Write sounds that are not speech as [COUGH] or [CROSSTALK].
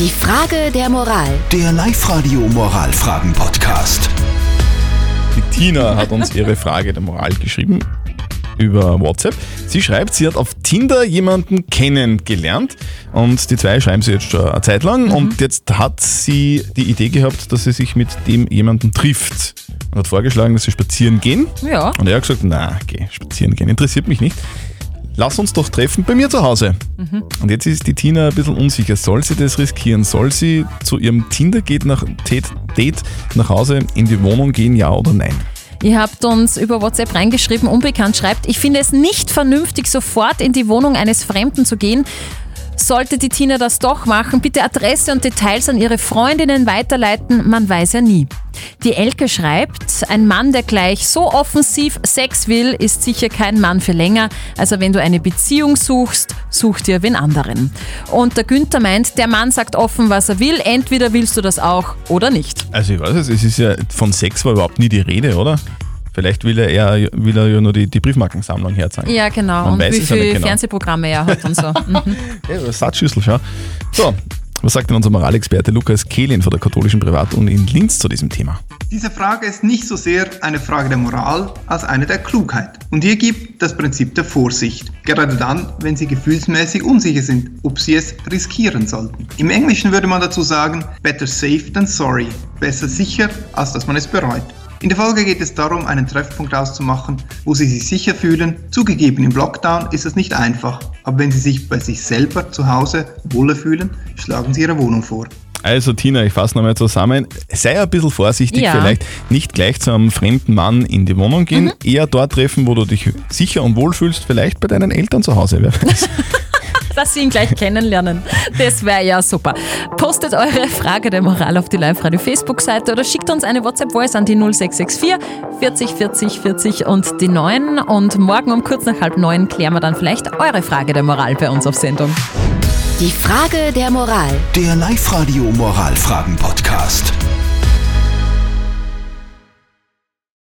Die Frage der Moral. Der Live-Radio Moralfragen-Podcast. Die Tina hat uns ihre Frage der Moral geschrieben über WhatsApp. Sie schreibt, sie hat auf Tinder jemanden kennengelernt und die zwei schreiben sie jetzt schon eine Zeit lang und jetzt hat sie die Idee gehabt, dass sie sich mit dem jemanden trifft und hat vorgeschlagen, dass sie spazieren gehen. Ja. Und er hat gesagt, na, geh spazieren gehen, interessiert mich nicht. Lass uns doch treffen bei mir zu Hause. Und jetzt ist die Tina ein bisschen unsicher. Soll sie das riskieren? Soll sie zu ihrem Tinder-Date nach, Date nach Hause in die Wohnung gehen, ja oder nein? Ihr habt uns über WhatsApp reingeschrieben, unbekannt schreibt, ich finde es nicht vernünftig, sofort in die Wohnung eines Fremden zu gehen. Sollte die Tina das doch machen, bitte Adresse und Details an ihre Freundinnen weiterleiten, man weiß ja nie. Die Elke schreibt, ein Mann, der gleich so offensiv Sex will, ist sicher kein Mann für länger. Also wenn du eine Beziehung suchst, such dir wen anderen. Und der Günther meint, der Mann sagt offen, was er will, entweder willst du das auch oder nicht. Also ich weiß es, es ist ja von Sex war überhaupt nie die Rede, oder? Vielleicht will er, eher, will er ja nur die, die Briefmarkensammlung herzeigen. Ja, genau. Man und weiß wie ja viele genau. Fernsehprogramme er hat und so. [LAUGHS] Mhm. Ja, Satzschüssel, schau. So, was sagt denn unser Moralexperte Lukas Kehlin von der katholischen Privatuni in Linz zu diesem Thema? Diese Frage ist nicht so sehr eine Frage der Moral als eine der Klugheit. Und hier gibt das Prinzip der Vorsicht. Gerade dann, wenn Sie gefühlsmäßig unsicher sind, ob Sie es riskieren sollten. Im Englischen würde man dazu sagen, better safe than sorry. Besser sicher, als dass man es bereut. In der Folge geht es darum, einen Treffpunkt auszumachen, wo Sie sich sicher fühlen. Zugegeben, im Lockdown ist es nicht einfach. Aber wenn Sie sich bei sich selber zu Hause wohler fühlen, schlagen Sie Ihre Wohnung vor. Also Tina, ich fasse nochmal zusammen. Sei ein bisschen vorsichtig Ja. vielleicht. Nicht gleich zu einem fremden Mann in die Wohnung gehen. Mhm. Eher dort treffen, wo du dich sicher und wohl fühlst. Vielleicht bei deinen Eltern zu Hause. Wer weiß. [LAUGHS] dass Sie ihn gleich kennenlernen. Das wäre ja super. Postet eure Frage der Moral auf die Live-Radio Facebook-Seite oder schickt uns eine WhatsApp-Voice an die 0664 40 40 40 und die 9. Und morgen um kurz nach halb neun klären wir dann vielleicht eure Frage der Moral bei uns auf Sendung. Die Frage der Moral. Der Live-Radio Moralfragen-Podcast.